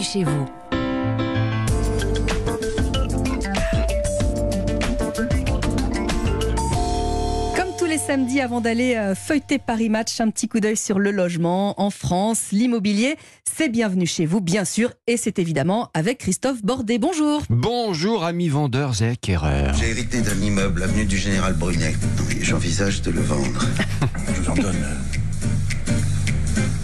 bienvenue chez vous. Comme tous les samedis, avant d'aller euh, feuilleter Paris Match, un petit coup d'œil sur le logement en France, l'immobilier. C'est bienvenu chez vous, bien sûr, et c'est évidemment avec Christophe Bordet. Bonjour. Bonjour amis vendeurs et acquéreurs. J'ai hérité d'un immeuble avenue du Général Brunet. Et J'envisage de le vendre. Je vous en donne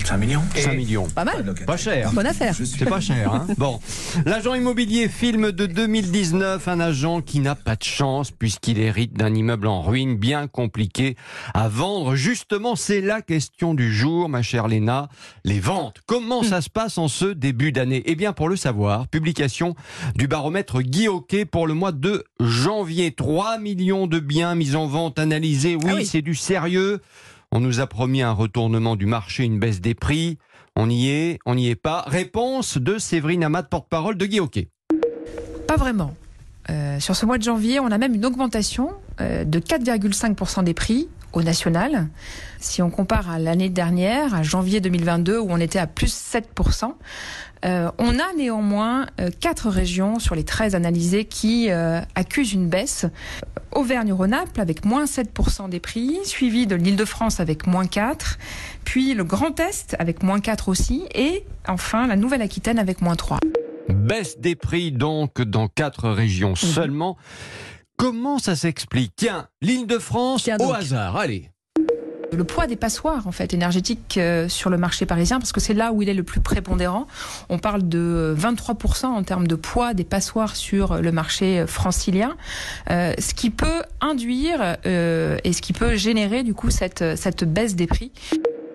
5 millions 5 millions. Pas mal. Pas cher. Bonne affaire. C'est pas cher, hein Bon. L'agent immobilier film de 2019, un agent qui n'a pas de chance puisqu'il hérite d'un immeuble en ruine bien compliqué à vendre. Justement, c'est la question du jour, ma chère Léna. Les ventes. Comment ça se passe en ce début d'année? Eh bien, pour le savoir, publication du baromètre Guy Hockey pour le mois de janvier. 3 millions de biens mis en vente, analysés. Oui, Ah oui. c'est du sérieux. On nous a promis un retournement du marché, une baisse des prix. On y est, on n'y est pas. Réponse de Séverine Amat, porte-parole de Guy. Pas vraiment. Euh, sur ce mois de janvier, on a même une augmentation euh, de 4,5% des prix au national. Si on compare à l'année dernière, à janvier 2022, où on était à plus 7%, euh, on a néanmoins euh, quatre régions sur les 13 analysées qui euh, accusent une baisse. Auvergne-Rhône-Alpes avec moins 7% des prix, suivi de l'Île-de-France avec moins 4, puis le Grand Est avec moins 4 aussi, et enfin la Nouvelle-Aquitaine avec moins 3. Baisse des prix donc dans quatre régions Mhm. seulement. Comment ça s'explique? Tiens, l'île de France Tiens au donc. hasard, allez. le poids des passoires en fait énergétiques euh, sur le marché parisien parce que c'est là où il est le plus prépondérant. On parle de 23% en termes de poids des passoires sur le marché euh, francilien, euh, ce qui peut induire euh, et ce qui peut générer du coup cette cette baisse des prix.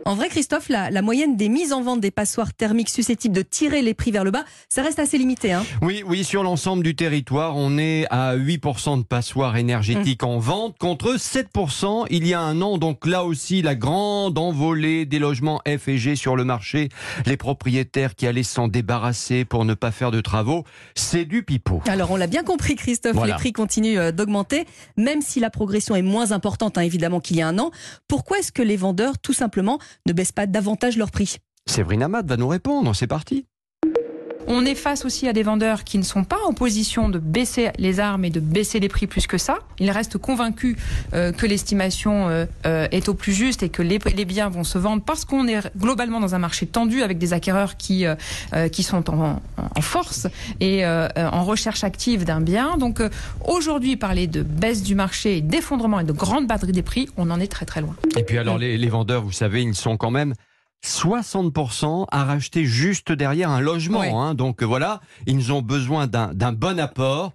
En vrai, Christophe, la, la moyenne des mises en vente des passoires thermiques susceptibles de tirer les prix vers le bas, ça reste assez limité. Hein. Oui, oui, sur l'ensemble du territoire, on est à 8% de passoires énergétiques en vente contre 7% il y a un an. Donc là aussi, la grande envolée des logements F et G sur le marché. Les propriétaires qui allaient s'en débarrasser pour ne pas faire de travaux, c'est du pipeau. Alors, on l'a bien compris, Christophe, Voilà. les prix continuent euh, d'augmenter, même si la progression est moins importante, hein, évidemment, qu'il y a un an. Pourquoi est-ce que les vendeurs, tout simplement, ne baissent pas davantage leur prix Séverine Amat va nous répondre, c'est parti. On est face aussi à des vendeurs qui ne sont pas en position de baisser les armes et de baisser les prix plus que ça. Ils restent convaincus euh, que l'estimation euh, euh, est au plus juste et que les, les biens vont se vendre parce qu'on est globalement dans un marché tendu avec des acquéreurs qui, euh, euh, qui sont en, en force et euh, en recherche active d'un bien. Donc euh, aujourd'hui, parler de baisse du marché, d'effondrement et de grande batterie des prix, on en est très très loin. Et puis alors les, les vendeurs, vous savez, ils sont quand même 60% à racheter juste derrière un logement. Hein. Donc voilà, ils ont besoin d'un bon apport.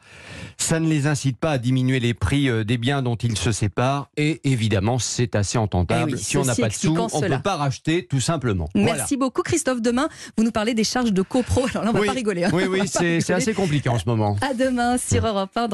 Ça ne les incite pas à diminuer les prix euh, des biens dont ils se séparent. Et évidemment, c'est assez entendable. Eh oui, si on n'a pas de sous, on ne peut pas racheter tout simplement. Voilà. Merci beaucoup, Christophe. Demain, vous nous parlez des charges de copro. Alors là, on va Oui. pas rigoler. hein. Oui, oui, va c'est assez compliqué en ce moment. À demain sur Europe 1.